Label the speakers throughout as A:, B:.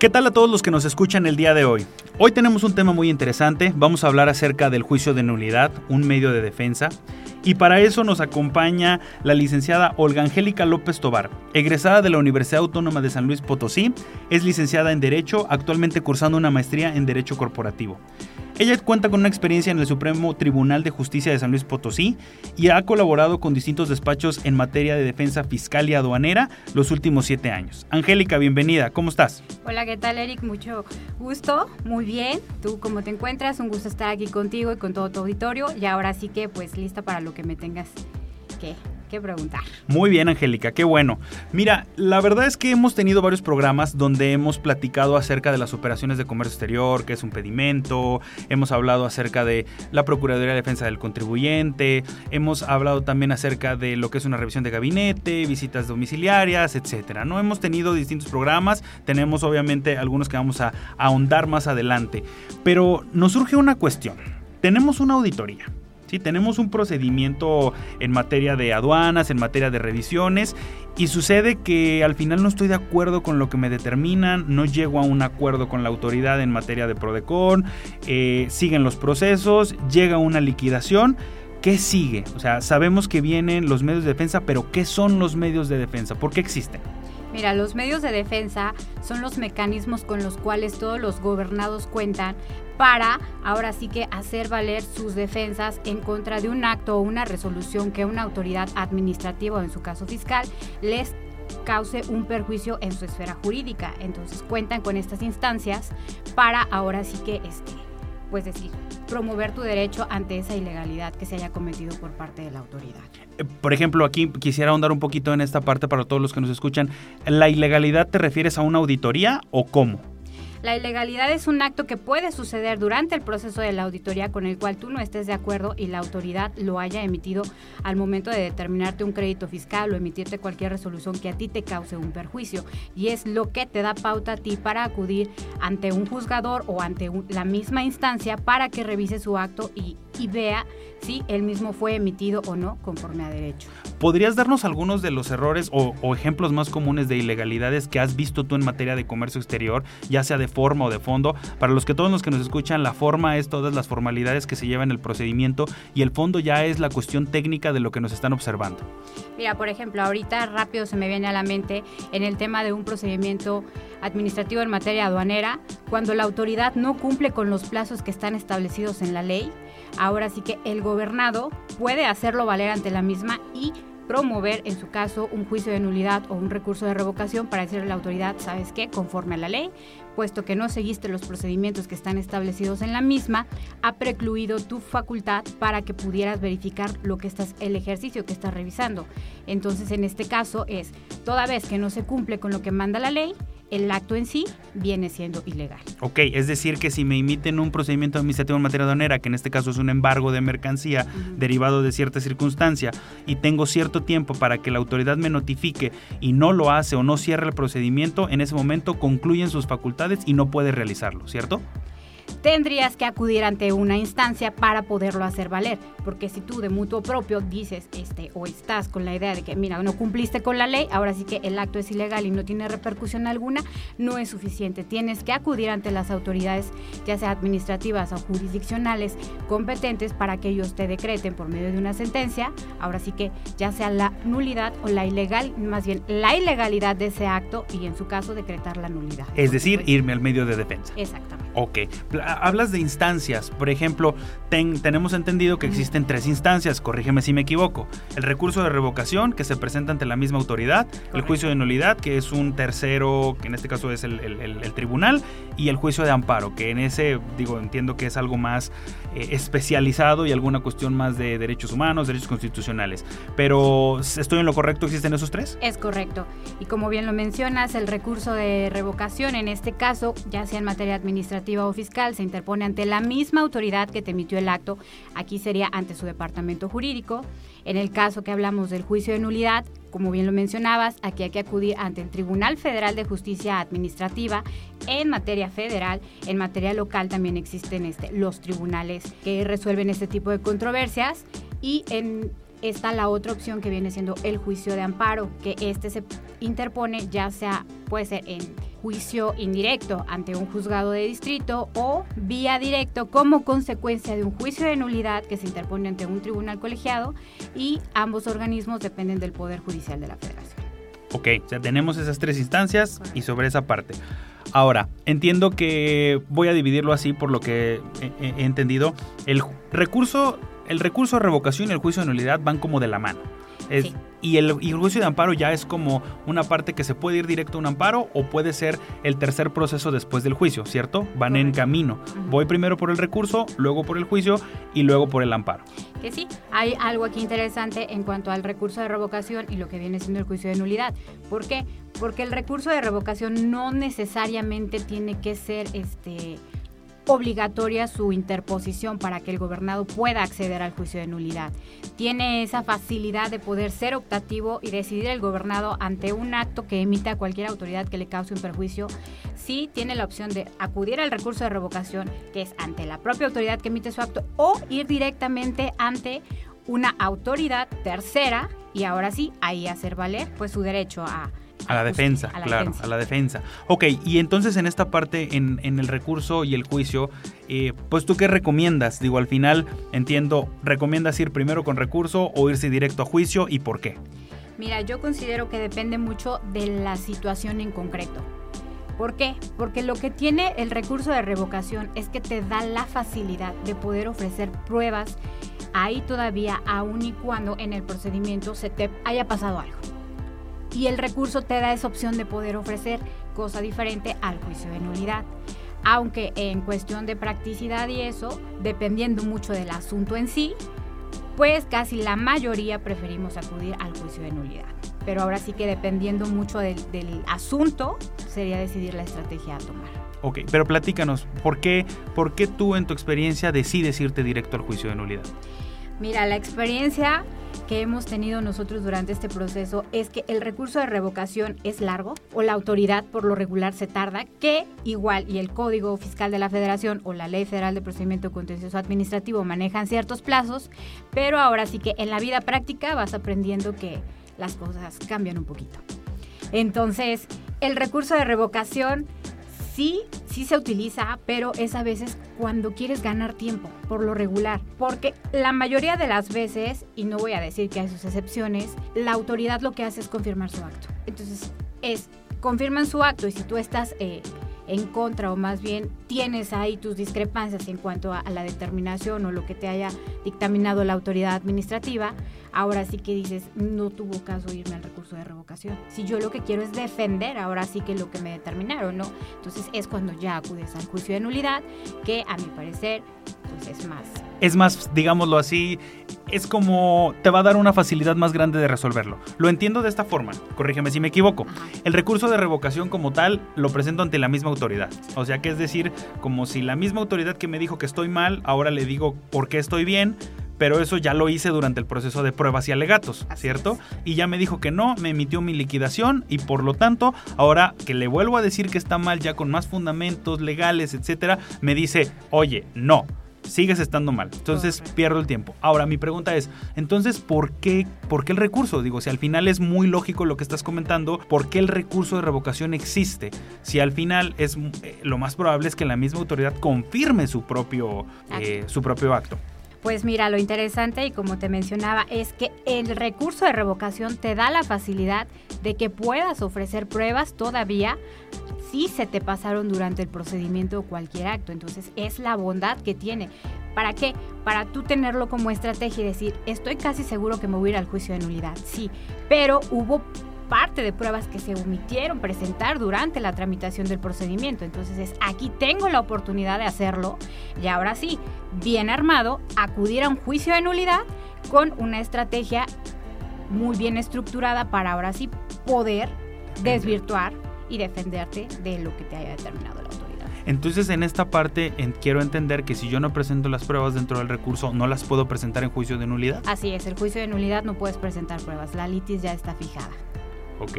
A: ¿Qué tal a todos los que nos escuchan el día de hoy? Hoy tenemos un tema muy interesante, vamos a hablar acerca del juicio de nulidad, un medio de defensa, y para eso nos acompaña la licenciada Olga Angélica López Tobar, egresada de la Universidad Autónoma de San Luis Potosí, es licenciada en Derecho, actualmente cursando una maestría en Derecho Corporativo. Ella cuenta con una experiencia en el Supremo Tribunal de Justicia de San Luis Potosí y ha colaborado con distintos despachos en materia de defensa fiscal y aduanera los últimos siete años. Angélica, bienvenida, ¿cómo estás?
B: Hola, ¿qué tal Eric? Mucho gusto, muy bien. ¿Tú cómo te encuentras? Un gusto estar aquí contigo y con todo tu auditorio y ahora sí que pues lista para lo que me tengas que que preguntar.
A: Muy bien, Angélica, qué bueno. Mira, la verdad es que hemos tenido varios programas donde hemos platicado acerca de las operaciones de comercio exterior, que es un pedimento, hemos hablado acerca de la Procuraduría de Defensa del Contribuyente, hemos hablado también acerca de lo que es una revisión de gabinete, visitas domiciliarias, etcétera. No hemos tenido distintos programas, tenemos obviamente algunos que vamos a ahondar más adelante, pero nos surge una cuestión. Tenemos una auditoría Sí, tenemos un procedimiento en materia de aduanas, en materia de revisiones, y sucede que al final no estoy de acuerdo con lo que me determinan, no llego a un acuerdo con la autoridad en materia de Prodecon, eh, siguen los procesos, llega una liquidación. ¿Qué sigue? O sea, sabemos que vienen los medios de defensa, pero ¿qué son los medios de defensa? ¿Por qué existen?
B: Mira, los medios de defensa son los mecanismos con los cuales todos los gobernados cuentan para ahora sí que hacer valer sus defensas en contra de un acto o una resolución que una autoridad administrativa o en su caso fiscal les cause un perjuicio en su esfera jurídica. Entonces cuentan con estas instancias para ahora sí que este pues decir, promover tu derecho ante esa ilegalidad que se haya cometido por parte de la autoridad.
A: Eh, por ejemplo, aquí quisiera ahondar un poquito en esta parte para todos los que nos escuchan. ¿La ilegalidad te refieres a una auditoría o cómo?
B: La ilegalidad es un acto que puede suceder durante el proceso de la auditoría con el cual tú no estés de acuerdo y la autoridad lo haya emitido al momento de determinarte un crédito fiscal o emitirte cualquier resolución que a ti te cause un perjuicio. Y es lo que te da pauta a ti para acudir ante un juzgador o ante la misma instancia para que revise su acto y, y vea si él mismo fue emitido o no conforme a derecho.
A: ¿Podrías darnos algunos de los errores o, ejemplos más comunes de ilegalidades que has visto tú en materia de comercio exterior, ya sea de forma o de fondo? Para los que todos los que nos escuchan, la forma es todas las formalidades que se llevan en el procedimiento y el fondo ya es la cuestión técnica de lo que nos están observando.
B: Mira, por ejemplo, ahorita rápido se me viene a la mente en el tema de un procedimiento administrativo en materia aduanera, cuando la autoridad no cumple con los plazos que están establecidos en la ley, ahora sí que el gobernado puede hacerlo valer ante la misma y promover, en su caso, un juicio de nulidad o un recurso de revocación para decirle a la autoridad, ¿sabes qué? Conforme a la ley, puesto que no seguiste los procedimientos que están establecidos en la misma, ha precluido tu facultad para que pudieras verificar lo que estás, el ejercicio que estás revisando. Entonces, en este caso es, toda vez que no se cumple con lo que manda la ley, el acto en sí viene siendo ilegal.
A: Ok, es decir que si me emiten un procedimiento administrativo en materia aduanera, que en este caso es un embargo de mercancía derivado de cierta circunstancia, y tengo cierto tiempo para que la autoridad me notifique y no lo hace o no cierra el procedimiento, en ese momento concluyen sus facultades y no puede realizarlo, ¿cierto?
B: Tendrías que acudir ante una instancia para poderlo hacer valer. Porque si tú de mutuo propio dices este, o estás con la idea de que, mira, no cumpliste con la ley, ahora sí que el acto es ilegal y no tiene repercusión alguna, no es suficiente. Tienes que acudir ante las autoridades, ya sea administrativas o jurisdiccionales competentes, para que ellos te decreten por medio de una sentencia, ahora sí que ya sea la nulidad o la ilegal, más bien la ilegalidad de ese acto y en su caso decretar la nulidad.
A: Es decir, irme al medio de defensa.
B: Exactamente.
A: Ok. Hablas de instancias. Por ejemplo, tenemos entendido que existen tres instancias, corrígeme si me equivoco. El recurso de revocación, que se presenta ante la misma autoridad, el juicio de nulidad, que es un tercero, que en este caso es el, tribunal, y el juicio de amparo, que en ese, digo, entiendo que es algo más eh, especializado y alguna cuestión más de derechos humanos, derechos constitucionales. Pero, ¿estoy en lo correcto? ¿Existen esos tres?
B: Es correcto. Y como bien lo mencionas, el recurso de revocación, en este caso, ya sea en materia administrativa, administrativa o fiscal se interpone ante la misma autoridad que te emitió el acto, aquí sería ante su departamento jurídico. En el caso que hablamos del juicio de nulidad, como bien lo mencionabas, aquí hay que acudir ante el Tribunal Federal de Justicia Administrativa en materia federal. En materia local también existen este, los tribunales que resuelven este tipo de controversias y en está la otra opción que viene siendo el juicio de amparo, que este se interpone ya sea puede ser en juicio indirecto ante un juzgado de distrito o vía directo como consecuencia de un juicio de nulidad que se interpone ante un tribunal colegiado y ambos organismos dependen del Poder Judicial de la Federación.
A: Ok, ya tenemos esas tres instancias y sobre esa parte. Ahora, entiendo que voy a dividirlo así por lo que he, entendido. El recurso, el recurso de revocación y el juicio de nulidad van como de la mano. Y, el, juicio de amparo ya es como una parte que se puede ir directo a un amparo o puede ser el tercer proceso después del juicio, ¿cierto? Van en camino. Voy primero por el recurso, luego por el juicio y luego por el amparo.
B: Que sí, hay algo aquí interesante en cuanto al recurso de revocación y lo que viene siendo el juicio de nulidad. ¿Por qué? Porque el recurso de revocación no necesariamente tiene que ser este obligatoria su interposición para que el gobernado pueda acceder al juicio de nulidad. Tiene esa facilidad de poder ser optativo y decidir el gobernado ante un acto que emita cualquier autoridad que le cause un perjuicio. Sí tiene la opción de acudir al recurso de revocación, que es ante la propia autoridad que emite su acto, o ir directamente ante una autoridad tercera y ahora sí, ahí hacer valer pues su derecho a
A: a la defensa, claro, a la defensa. Ok, y entonces en esta parte, en, el recurso y el juicio, eh, pues tú qué recomiendas? Digo, al final entiendo, ¿recomiendas ir primero con recurso o irse directo a juicio y por qué?
B: Mira, yo considero que depende mucho de la situación en concreto. ¿Por qué? Porque lo que tiene el recurso de revocación es que te da la facilidad de poder ofrecer pruebas ahí todavía, aun y cuando en el procedimiento se te haya pasado algo y el recurso te da esa opción de poder ofrecer cosa diferente al juicio de nulidad. Aunque en cuestión de practicidad y eso, dependiendo mucho del asunto en sí, pues casi la mayoría preferimos acudir al juicio de nulidad. Pero ahora sí que dependiendo mucho del, asunto, sería decidir la estrategia a tomar.
A: Ok, pero platícanos, ¿por qué, ¿por qué tú en tu experiencia decides irte directo al juicio de nulidad?
B: Mira, la experiencia que hemos tenido nosotros durante este proceso es que el recurso de revocación es largo o la autoridad por lo regular se tarda, que igual y el Código Fiscal de la Federación o la Ley Federal de Procedimiento Contencioso Administrativo manejan ciertos plazos, pero ahora sí que en la vida práctica vas aprendiendo que las cosas cambian un poquito. Entonces, el recurso de revocación sí, sí se utiliza, pero es a veces cuando quieres ganar tiempo, por lo regular. Porque la mayoría de las veces, y no voy a decir que hay sus excepciones, la autoridad lo que hace es confirmar su acto. Entonces, es, confirman su acto y si tú estás... Eh, en contra o más bien tienes ahí tus discrepancias en cuanto a, la determinación o lo que te haya dictaminado la autoridad administrativa, ahora sí que dices, no tuvo caso irme al recurso de revocación. Si yo lo que quiero es defender ahora sí que lo que me determinaron, ¿no? Entonces es cuando ya acudes al juicio de nulidad, que a mi parecer pues es más.
A: Es más, digámoslo así, es como te va a dar una facilidad más grande de resolverlo. Lo entiendo de esta forma, corrígeme si me equivoco. El recurso de revocación como tal lo presento ante la misma autoridad. O sea que es decir, como si la misma autoridad que me dijo que estoy mal, ahora le digo por qué estoy bien, pero eso ya lo hice durante el proceso de pruebas y alegatos, ¿cierto? Y ya me dijo que no, me emitió mi liquidación y por lo tanto, ahora que le vuelvo a decir que está mal ya con más fundamentos legales, etcétera, me dice, oye, no sigues estando mal. Entonces pierdo el tiempo. Ahora, mi pregunta es, entonces, ¿por qué, ¿por qué el recurso? Digo, si al final es muy lógico lo que estás comentando, ¿por qué el recurso de revocación existe? Si al final es eh, lo más probable es que la misma autoridad confirme su propio, eh, su propio acto.
B: Pues mira, lo interesante y como te mencionaba es que el recurso de revocación te da la facilidad de que puedas ofrecer pruebas todavía si se te pasaron durante el procedimiento o cualquier acto. Entonces es la bondad que tiene. ¿Para qué? Para tú tenerlo como estrategia y decir, estoy casi seguro que me voy a ir al juicio de nulidad. Sí, pero hubo parte de pruebas que se omitieron presentar durante la tramitación del procedimiento. Entonces es, aquí tengo la oportunidad de hacerlo y ahora sí, bien armado, acudir a un juicio de nulidad con una estrategia muy bien estructurada para ahora sí poder desvirtuar y defenderte de lo que te haya determinado la autoridad.
A: Entonces en esta parte quiero entender que si yo no presento las pruebas dentro del recurso, no las puedo presentar en juicio de nulidad.
B: Así es, el juicio de nulidad no puedes presentar pruebas, la litis ya está fijada.
A: Ok,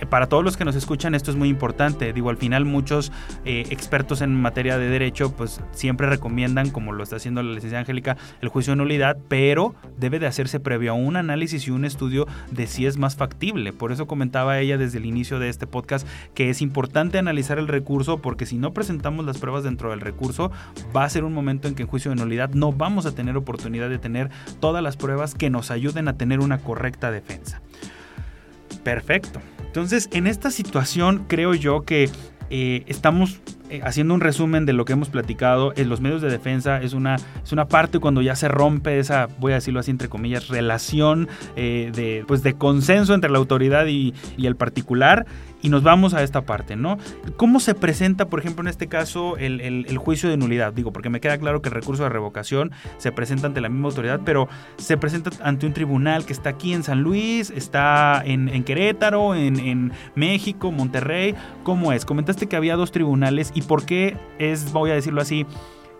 A: eh, para todos los que nos escuchan esto es muy importante. Digo, al final muchos eh, expertos en materia de derecho pues siempre recomiendan, como lo está haciendo la licenciada Angélica, el juicio de nulidad, pero debe de hacerse previo a un análisis y un estudio de si es más factible. Por eso comentaba ella desde el inicio de este podcast que es importante analizar el recurso porque si no presentamos las pruebas dentro del recurso va a ser un momento en que en juicio de nulidad no vamos a tener oportunidad de tener todas las pruebas que nos ayuden a tener una correcta defensa. Perfecto. Entonces, en esta situación creo yo que eh, estamos eh, haciendo un resumen de lo que hemos platicado, en los medios de defensa es una, es una parte cuando ya se rompe esa, voy a decirlo así entre comillas, relación eh, de, pues de consenso entre la autoridad y, el particular y nos vamos a esta parte, ¿no? ¿Cómo se presenta, por ejemplo, en este caso, el, juicio de nulidad? Digo, porque me queda claro que el recurso de revocación se presenta ante la misma autoridad, pero se presenta ante un tribunal que está aquí en San Luis, está en, Querétaro, en, México, Monterrey. ¿Cómo es? Comentaste que había dos tribunales y por qué es, voy a decirlo así,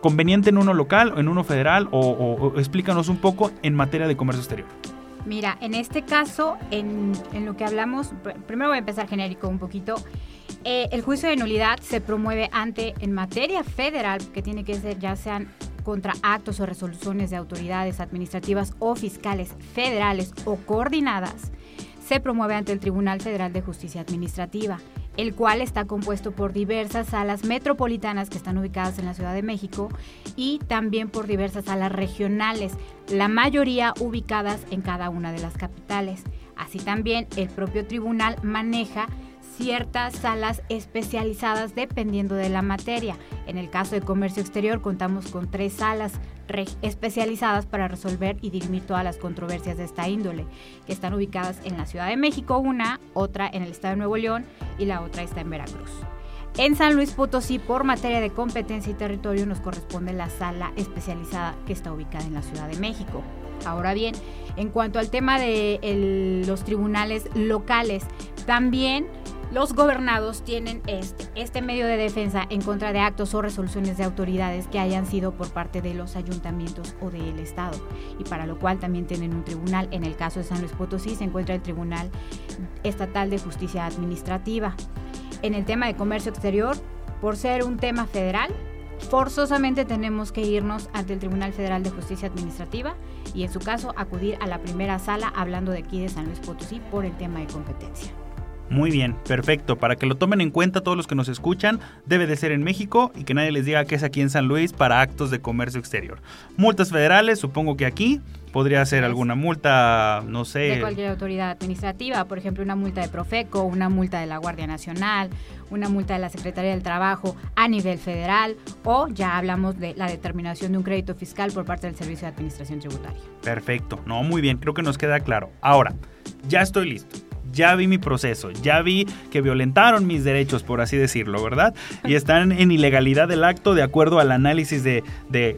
A: conveniente en uno local o en uno federal o, explícanos un poco en materia de comercio exterior.
B: Mira, en este caso, en, lo que hablamos, primero voy a empezar genérico un poquito. Eh, el juicio de nulidad se promueve ante, en materia federal, que tiene que ser ya sean contra actos o resoluciones de autoridades administrativas o fiscales federales o coordinadas, se promueve ante el Tribunal Federal de Justicia Administrativa el cual está compuesto por diversas salas metropolitanas que están ubicadas en la Ciudad de México y también por diversas salas regionales, la mayoría ubicadas en cada una de las capitales. Así también el propio tribunal maneja ciertas salas especializadas dependiendo de la materia. En el caso de comercio exterior contamos con tres salas especializadas para resolver y dirimir todas las controversias de esta índole, que están ubicadas en la Ciudad de México una, otra en el Estado de Nuevo León y la otra está en Veracruz. En San Luis Potosí, por materia de competencia y territorio, nos corresponde la sala especializada que está ubicada en la Ciudad de México. Ahora bien, en cuanto al tema de los tribunales locales, también los gobernados tienen este, este medio de defensa en contra de actos o resoluciones de autoridades que hayan sido por parte de los ayuntamientos o del Estado, y para lo cual también tienen un tribunal. En el caso de San Luis Potosí se encuentra el Tribunal Estatal de Justicia Administrativa. En el tema de comercio exterior, por ser un tema federal, forzosamente tenemos que irnos ante el Tribunal Federal de Justicia Administrativa y en su caso acudir a la primera sala hablando de aquí de San Luis Potosí por el tema de competencia.
A: Muy bien, perfecto. Para que lo tomen en cuenta todos los que nos escuchan, debe de ser en México y que nadie les diga que es aquí en San Luis para actos de comercio exterior. Multas federales, supongo que aquí podría ser alguna multa, no sé.
B: De cualquier autoridad administrativa, por ejemplo, una multa de Profeco, una multa de la Guardia Nacional, una multa de la Secretaría del Trabajo a nivel federal o ya hablamos de la determinación de un crédito fiscal por parte del Servicio de Administración Tributaria.
A: Perfecto, no, muy bien, creo que nos queda claro. Ahora, ya estoy listo ya vi mi proceso, ya vi que violentaron mis derechos, por así decirlo, ¿verdad? Y están en ilegalidad del acto de acuerdo al análisis de,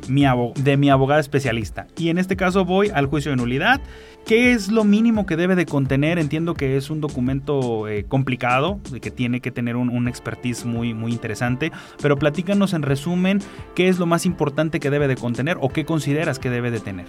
A: mi, de mi abogada especialista. Y en este caso voy al juicio de nulidad. ¿Qué es lo mínimo que debe de contener? Entiendo que es un documento eh, complicado, que tiene que tener un, un, expertise muy, muy interesante, pero platícanos en resumen qué es lo más importante que debe de contener o qué consideras que debe de tener.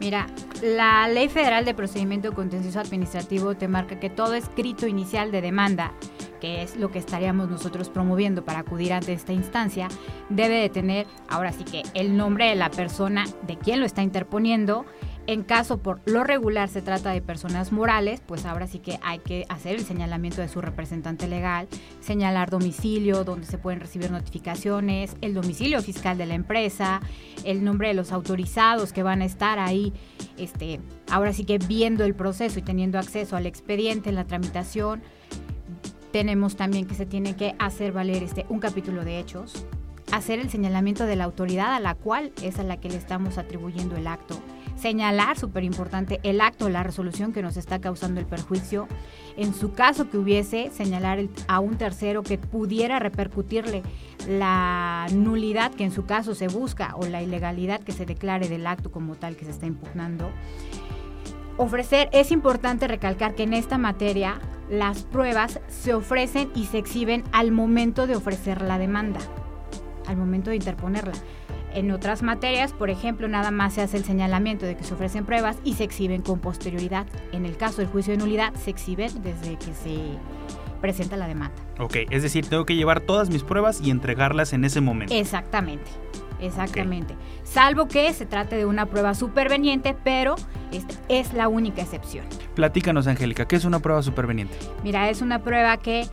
B: Mira, la Ley Federal de Procedimiento Contencioso Administrativo te marca que todo escrito inicial de demanda, que es lo que estaríamos nosotros promoviendo para acudir ante esta instancia, debe de tener, ahora sí que, el nombre de la persona de quien lo está interponiendo, en caso por lo regular se trata de personas morales, pues ahora sí que hay que hacer el señalamiento de su representante legal, señalar domicilio, donde se pueden recibir notificaciones, el domicilio fiscal de la empresa, el nombre de los autorizados que van a estar ahí, este, ahora sí que viendo el proceso y teniendo acceso al expediente en la tramitación. Tenemos también que se tiene que hacer valer este, un capítulo de hechos, hacer el señalamiento de la autoridad a la cual es a la que le estamos atribuyendo el acto señalar, súper importante, el acto, la resolución que nos está causando el perjuicio. En su caso que hubiese, señalar a un tercero que pudiera repercutirle la nulidad que en su caso se busca o la ilegalidad que se declare del acto como tal que se está impugnando. Ofrecer, es importante recalcar que en esta materia las pruebas se ofrecen y se exhiben al momento de ofrecer la demanda. al momento de interponerla. En otras materias, por ejemplo, nada más se hace el señalamiento de que se ofrecen pruebas y se exhiben con posterioridad. En el caso del juicio de nulidad, se exhiben desde que se presenta la demanda.
A: Ok, es decir, tengo que llevar todas mis pruebas y entregarlas en ese momento.
B: Exactamente, exactamente. Salvo que se trate de una prueba superveniente, pero esta es la única excepción.
A: Platícanos, Angélica, ¿qué es una prueba superveniente?
B: Mira, es una prueba que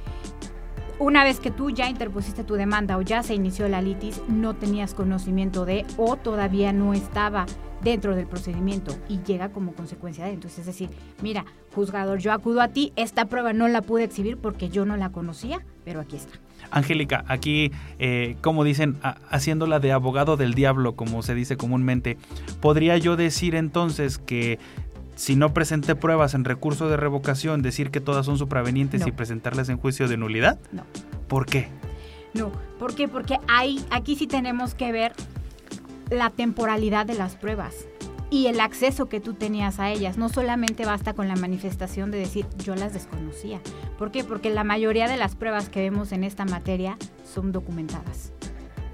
B: una vez que tú ya interpusiste tu demanda o ya se inició la litis, no tenías conocimiento de o todavía no estaba dentro del procedimiento y llega como consecuencia de entonces es decir, mira, juzgador, yo acudo a ti, esta prueba no la pude exhibir porque yo no la conocía, pero aquí está.
A: Angélica, aquí, eh, como dicen, haciéndola de abogado del diablo, como se dice comúnmente, ¿podría yo decir entonces que si no presenté pruebas en recurso de revocación, decir que todas son supravenientes y presentarlas en juicio de nulidad?
B: No.
A: ¿Por qué?
B: No, ¿por qué? Porque hay, aquí sí tenemos que ver la temporalidad de las pruebas y el acceso que tú tenías a ellas. No solamente basta con la manifestación de decir yo las desconocía. ¿Por qué? Porque la mayoría de las pruebas que vemos en esta materia son documentadas.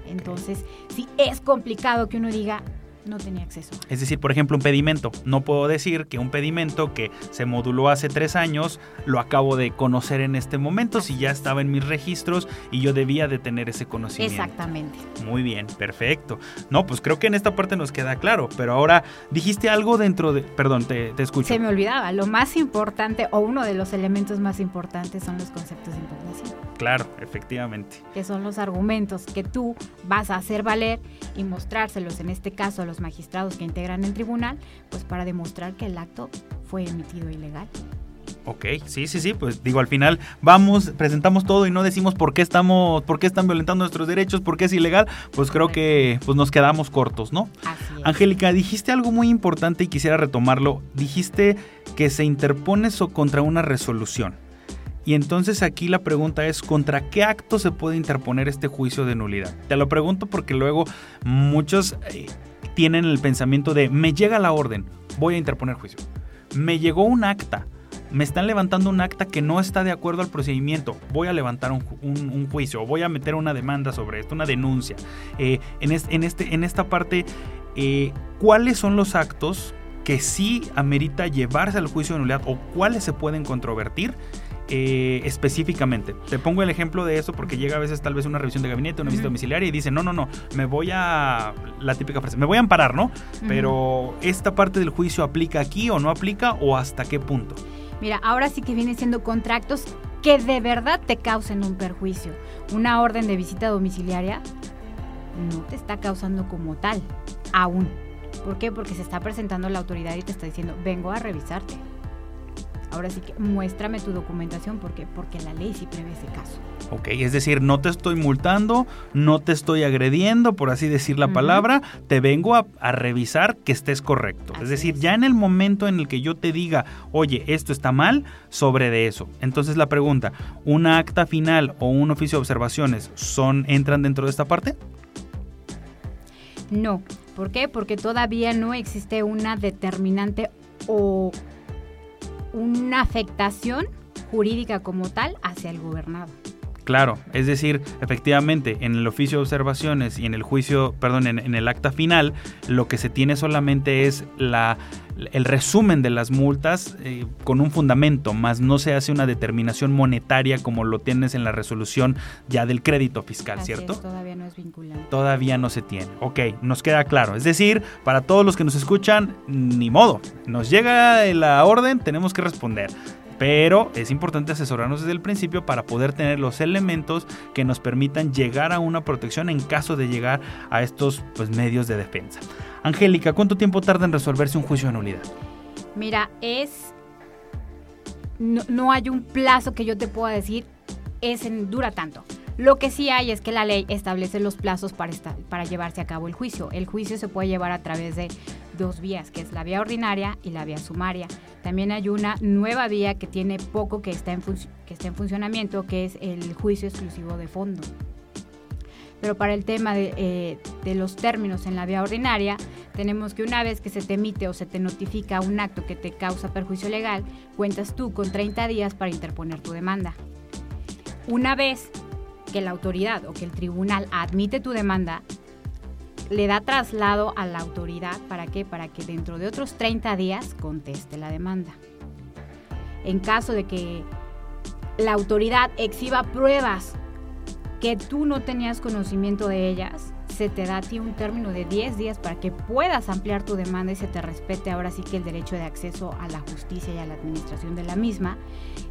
B: Entonces, sí es complicado que uno diga, no tenía acceso.
A: Es decir, por ejemplo, un pedimento. No puedo decir que un pedimento que se moduló hace tres años lo acabo de conocer en este momento si ya estaba en mis registros y yo debía de tener ese conocimiento.
B: Exactamente.
A: Muy bien, perfecto. No, pues creo que en esta parte nos queda claro, pero ahora dijiste algo dentro de... Perdón, te, te escucho.
B: Se me olvidaba, lo más importante o uno de los elementos más importantes son los conceptos de impugnación.
A: Claro, efectivamente.
B: Que son los argumentos que tú vas a hacer valer y mostrárselos, en este caso a los magistrados que integran el tribunal, pues para demostrar que el acto fue emitido ilegal.
A: Ok, sí, sí, sí, pues digo, al final vamos, presentamos todo y no decimos por qué estamos, por qué están violentando nuestros derechos, por qué es ilegal, pues creo que pues nos quedamos cortos, ¿no? Angélica, dijiste algo muy importante y quisiera retomarlo. Dijiste que se interpone eso contra una resolución. Y entonces aquí la pregunta es, ¿contra qué acto se puede interponer este juicio de nulidad? Te lo pregunto porque luego muchos eh, tienen el pensamiento de, me llega la orden, voy a interponer juicio. Me llegó un acta, me están levantando un acta que no está de acuerdo al procedimiento, voy a levantar un, juicio, voy a meter una demanda sobre esto, una denuncia. Eh, en, este, en esta parte, eh, ¿cuáles son los actos que sí amerita llevarse al juicio de nulidad o cuáles se pueden controvertir eh, específicamente. Te pongo el ejemplo de eso porque llega a veces tal vez una revisión de gabinete, una visita domiciliaria y dice, no, no, no, me voy a, la típica frase, me voy a amparar, ¿no? Pero esta parte del juicio aplica aquí o no aplica o hasta qué punto.
B: Mira, ahora sí que viene siendo contratos que de verdad te causen un perjuicio. Una orden de visita domiciliaria no te está causando como tal, aún. ¿Por qué? Porque se está presentando la autoridad y te está diciendo, vengo a revisarte ahora sí que muéstrame tu documentación porque, porque la ley sí prevé ese caso.
A: Ok, es decir, no te estoy multando, no te estoy agrediendo, por así decir la palabra, te vengo a, revisar que estés correcto. es decir, ya en el momento en el que yo te diga, oye, esto está mal, sobre de eso. Entonces la pregunta, ¿una acta final o un oficio de observaciones son, entran dentro de esta parte?
B: No. ¿Por qué? Porque todavía no existe una determinante o una afectación jurídica como tal hacia el gobernado.
A: Claro, es decir, efectivamente, en el oficio de observaciones y en el juicio, perdón, en, el acta final, lo que se tiene solamente es la, el resumen de las multas eh, con un fundamento, más no se hace una determinación monetaria como lo tienes en la resolución ya del crédito fiscal, ¿cierto?
B: todavía no es vinculante.
A: Todavía no se tiene. Ok, nos queda claro. Es decir, para todos los que nos escuchan, ni modo. Nos llega la orden, tenemos que responder pero es importante asesorarnos desde el principio para poder tener los elementos que nos permitan llegar a una protección en caso de llegar a estos pues, medios de defensa. Angélica, ¿cuánto tiempo tarda en resolverse un juicio de nulidad?
B: Mira, es... No, hay un plazo que yo te pueda decir, es en, dura tanto. Lo que sí hay es que la ley establece los plazos para, llevarse a cabo el juicio. El juicio se puede llevar a través de dos vías, que es la vía ordinaria y la vía sumaria. También hay una nueva vía que tiene poco que está en, funcionamiento, que es el juicio exclusivo de fondo. Pero para el tema de, eh, de, los términos en la vía ordinaria, tenemos que una vez que se te emite o se te notifica un acto que te causa perjuicio legal, cuentas tú con 30 días para interponer tu demanda. Una vez que la autoridad o que el tribunal admite tu demanda, le da traslado a la autoridad, ¿para qué? Para que dentro de otros 30 días conteste la demanda. En caso de que la autoridad exhiba pruebas que tú no tenías conocimiento de ellas, se te da a ti un término de 10 días para que puedas ampliar tu demanda y se te respete ahora sí que el derecho de acceso a la justicia y a la administración de la misma.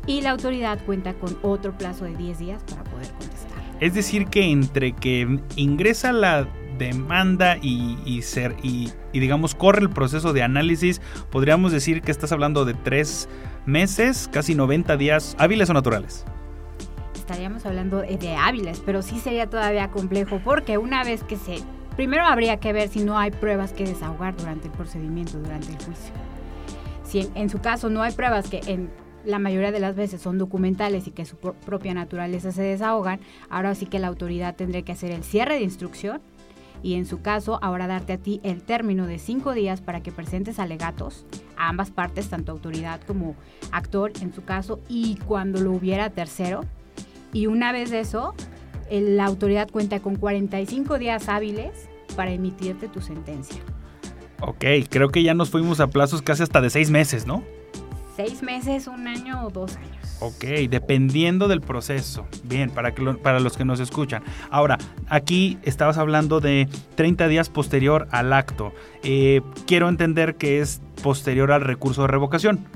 B: Y la autoridad cuenta con otro plazo de 10 días para poder contestar.
A: Es decir, que entre que ingresa la demanda y, ser, y, digamos corre el proceso de análisis, podríamos decir que estás hablando de tres meses, casi 90 días hábiles o naturales.
B: Estaríamos hablando de hábiles, pero sí sería todavía complejo porque una vez que se... Primero habría que ver si no hay pruebas que desahogar durante el procedimiento, durante el juicio. Si en, su caso no hay pruebas que en la mayoría de las veces son documentales y que su propia naturaleza se desahogan, ahora sí que la autoridad tendría que hacer el cierre de instrucción y en su caso ahora darte a ti el término de cinco días para que presentes alegatos a ambas partes, tanto autoridad como actor en su caso, y cuando lo hubiera tercero. Y una vez de eso, la autoridad cuenta con 45 días hábiles para emitirte tu sentencia.
A: Ok, creo que ya nos fuimos a plazos casi hasta de seis meses, ¿no?
B: Seis meses, un año o dos años.
A: Ok, dependiendo del proceso. Bien, para, que para los que nos escuchan. Ahora, aquí estabas hablando de 30 días posterior al acto. Eh, quiero entender que es posterior al recurso de revocación.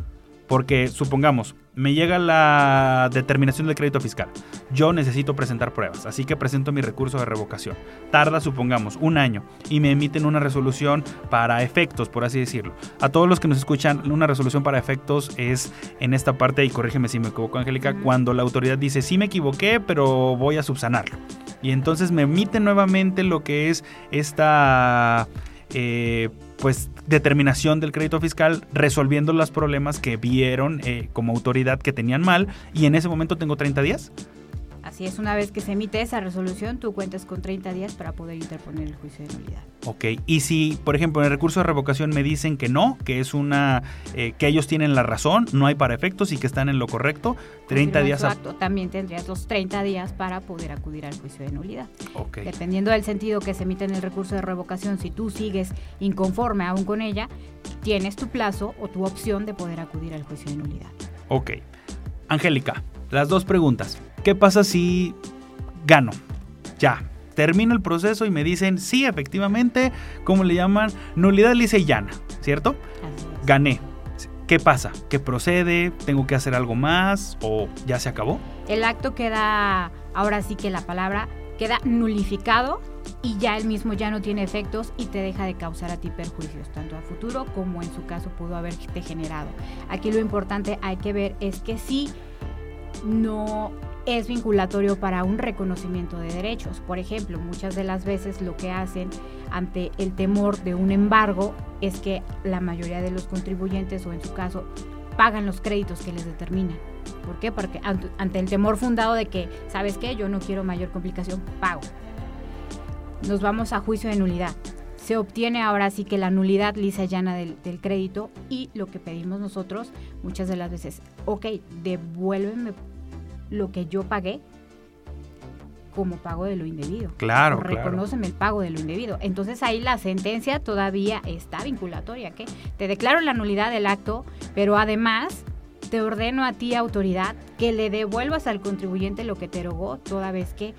A: Porque supongamos, me llega la determinación del crédito fiscal. Yo necesito presentar pruebas, así que presento mi recurso de revocación. Tarda, supongamos, un año y me emiten una resolución para efectos, por así decirlo. A todos los que nos escuchan, una resolución para efectos es en esta parte, y corrígeme si me equivoco, Angélica, cuando la autoridad dice, sí me equivoqué, pero voy a subsanarlo. Y entonces me emiten nuevamente lo que es esta... Eh, pues determinación del crédito fiscal resolviendo los problemas que vieron eh, como autoridad que tenían mal y en ese momento tengo 30 días.
B: Así es, una vez que se emite esa resolución, tú cuentas con 30 días para poder interponer el juicio de nulidad.
A: Ok, y si, por ejemplo, en el recurso de revocación me dicen que no, que es una, eh, que ellos tienen la razón, no hay para efectos y que están en lo correcto, 30 días.
B: Exacto, también tendrías los 30 días para poder acudir al juicio de nulidad. Ok. Dependiendo del sentido que se emite en el recurso de revocación, si tú sigues inconforme aún con ella, tienes tu plazo o tu opción de poder acudir al juicio de nulidad.
A: Ok. Angélica, las dos preguntas. ¿Qué pasa si gano? Ya, termino el proceso y me dicen, sí, efectivamente, ¿cómo le llaman? Nulidad lisa y llana, ¿cierto? Gané. ¿Qué pasa? ¿Qué procede? ¿Tengo que hacer algo más? ¿O ya se acabó?
B: El acto queda, ahora sí que la palabra, queda nulificado y ya el mismo ya no tiene efectos y te deja de causar a ti perjuicios, tanto a futuro como en su caso pudo haberte generado. Aquí lo importante hay que ver es que sí no es vinculatorio para un reconocimiento de derechos. Por ejemplo, muchas de las veces lo que hacen ante el temor de un embargo es que la mayoría de los contribuyentes o en su caso pagan los créditos que les determinan. ¿Por qué? Porque ante el temor fundado de que, ¿sabes qué? Yo no quiero mayor complicación, pago. Nos vamos a juicio de nulidad. Se obtiene ahora sí que la nulidad lisa y llana del, del crédito y lo que pedimos nosotros muchas de las veces, ok, devuélveme lo que yo pagué como pago de lo indebido.
A: Claro,
B: Reconóceme el pago de lo indebido. Entonces ahí la sentencia todavía está vinculatoria, que te declaro la nulidad del acto, pero además te ordeno a ti, autoridad, que le devuelvas al contribuyente lo que te erogó toda vez que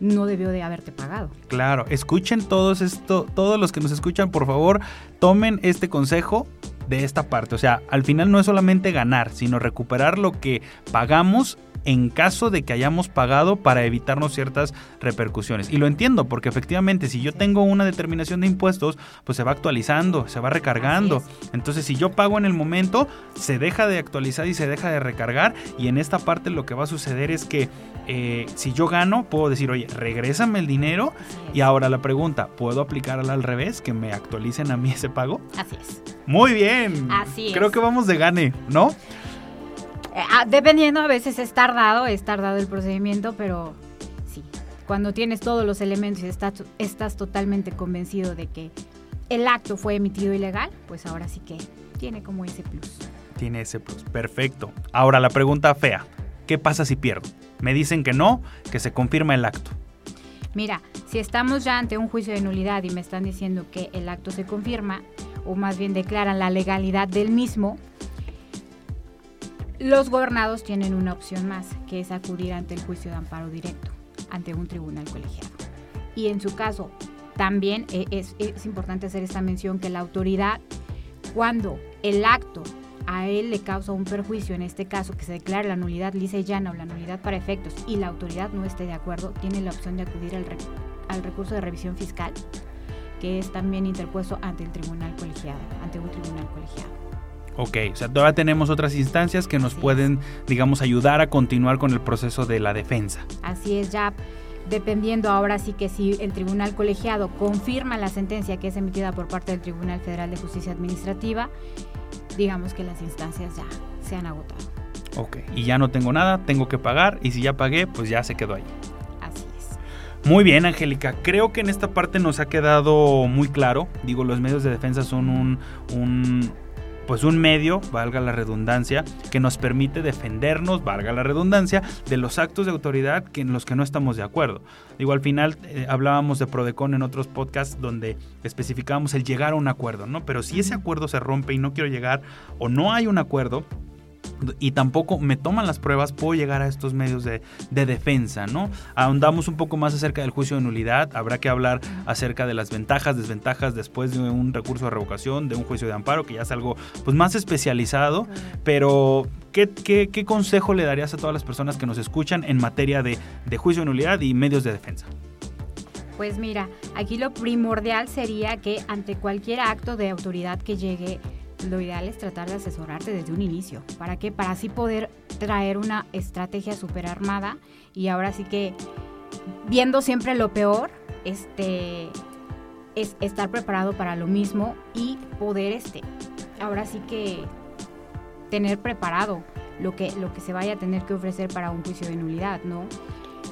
B: no debió de haberte pagado.
A: Claro, escuchen todos esto, todos los que nos escuchan, por favor, tomen este consejo de esta parte. O sea, al final no es solamente ganar, sino recuperar lo que pagamos en caso de que hayamos pagado para evitarnos ciertas repercusiones. Y lo entiendo, porque efectivamente si yo tengo una determinación de impuestos, pues se va actualizando, se va recargando. Entonces si yo pago en el momento, se deja de actualizar y se deja de recargar. Y en esta parte lo que va a suceder es que eh, si yo gano, puedo decir, oye, regrésame el dinero. Y ahora la pregunta, ¿puedo aplicar al revés, que me actualicen a mí ese pago?
B: Así es.
A: Muy bien. Así es. Creo que vamos de gane, ¿no?
B: Eh, ah, dependiendo, a veces es tardado, es tardado el procedimiento, pero sí, cuando tienes todos los elementos y estás, estás totalmente convencido de que el acto fue emitido ilegal, pues ahora sí que tiene como ese plus.
A: Tiene ese plus, perfecto. Ahora la pregunta fea. ¿Qué pasa si pierdo? Me dicen que no, que se confirma el acto.
B: Mira, si estamos ya ante un juicio de nulidad y me están diciendo que el acto se confirma, o más bien declaran la legalidad del mismo, los gobernados tienen una opción más, que es acudir ante el juicio de amparo directo, ante un tribunal colegiado. Y en su caso, también e, es, importante hacer esta mención que la autoridad, cuando el acto a él le causa un perjuicio, en este caso que se declare la nulidad lisa y llana o la nulidad para efectos y la autoridad no esté de acuerdo, tiene la opción de acudir al, al recurso de revisión fiscal, que es también interpuesto ante el tribunal colegiado, ante un tribunal colegiado.
A: Ok, o sea, todavía tenemos otras instancias que nos pueden, digamos, ayudar a continuar con el proceso de la defensa.
B: Así es, ya dependiendo ahora sí que si el tribunal colegiado confirma la sentencia que es emitida por parte del Tribunal Federal de Justicia Administrativa, digamos que las instancias ya se han agotado.
A: Ok, y ya no tengo nada, tengo que pagar y si ya pagué, pues ya se quedó ahí.
B: Así es.
A: Muy bien, Angélica. Creo que en esta parte nos ha quedado muy claro. Digo, los medios de defensa son un, un pues un medio, valga la redundancia, que nos permite defendernos, valga la redundancia, de los actos de autoridad que, en los que no estamos de acuerdo. Digo, al final eh, hablábamos de Prodecon en otros podcasts donde especificábamos el llegar a un acuerdo, ¿no? Pero si ese acuerdo se rompe y no quiero llegar o no hay un acuerdo, y tampoco me toman las pruebas, puedo llegar a estos medios de, defensa, ¿no? Ahondamos un poco más acerca del juicio de nulidad, habrá que hablar acerca de las ventajas, desventajas después de un recurso de revocación, de un juicio de amparo, que ya es algo pues, más especializado, pero ¿qué, qué, consejo le darías a todas las personas que nos escuchan en materia de, de juicio de nulidad y medios de defensa?
B: Pues mira, aquí lo primordial sería que ante cualquier acto de autoridad que llegue lo ideal es tratar de asesorarte desde un inicio. ¿Para qué? Para así poder traer una estrategia super armada y ahora sí que viendo siempre lo peor, este es estar preparado para lo mismo y poder este ahora sí que tener preparado lo que lo que se vaya a tener que ofrecer para un juicio de nulidad, ¿no?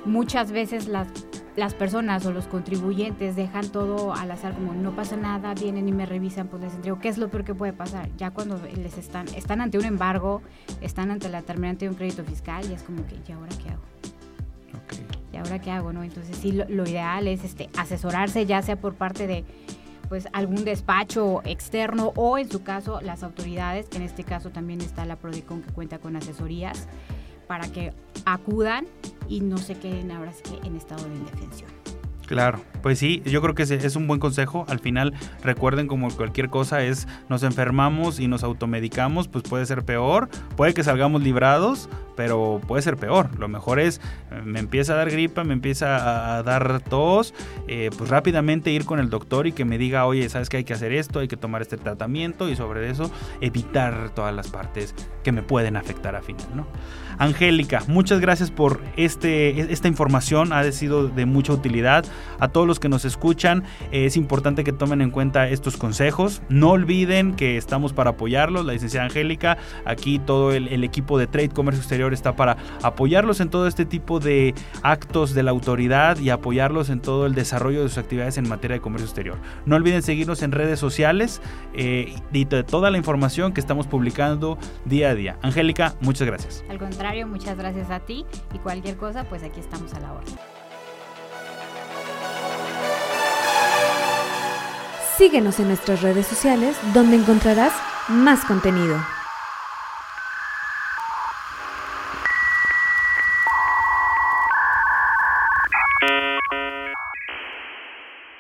B: Muchas veces las las personas o los contribuyentes dejan todo al azar, como no pasa nada, vienen y me revisan, pues les entrego. ¿Qué es lo peor que puede pasar? Ya cuando les están, están ante un embargo, están ante la terminante de un crédito fiscal, y es como que, ¿y ahora qué hago? ¿Y ahora qué hago? no Entonces sí, lo, ideal es este, asesorarse, ya sea por parte de pues algún despacho externo o en su caso las autoridades, que en este caso también está la Prodicon que cuenta con asesorías para que acudan y no se queden ahora sí que en estado de indefensión.
A: Claro, pues sí, yo creo que es un buen consejo. Al final, recuerden como cualquier cosa es, nos enfermamos y nos automedicamos, pues puede ser peor, puede que salgamos librados, pero puede ser peor. Lo mejor es, eh, me empieza a dar gripa, me empieza a, dar tos, eh, pues rápidamente ir con el doctor y que me diga, oye, sabes que hay que hacer esto, hay que tomar este tratamiento y sobre eso evitar todas las partes que me pueden afectar a final, ¿no? Angélica, muchas gracias por este, esta información, ha sido de mucha utilidad. A todos los que nos escuchan, es importante que tomen en cuenta estos consejos. No olviden que estamos para apoyarlos, la licenciada Angélica, aquí todo el, equipo de Trade Comercio Exterior está para apoyarlos en todo este tipo de actos de la autoridad y apoyarlos en todo el desarrollo de sus actividades en materia de comercio exterior. No olviden seguirnos en redes sociales eh, y de toda la información que estamos publicando día a día. Angélica, muchas gracias.
B: Al contrario, muchas gracias a ti y cualquier cosa, pues aquí estamos a la orden.
C: Síguenos en nuestras redes sociales donde encontrarás más contenido.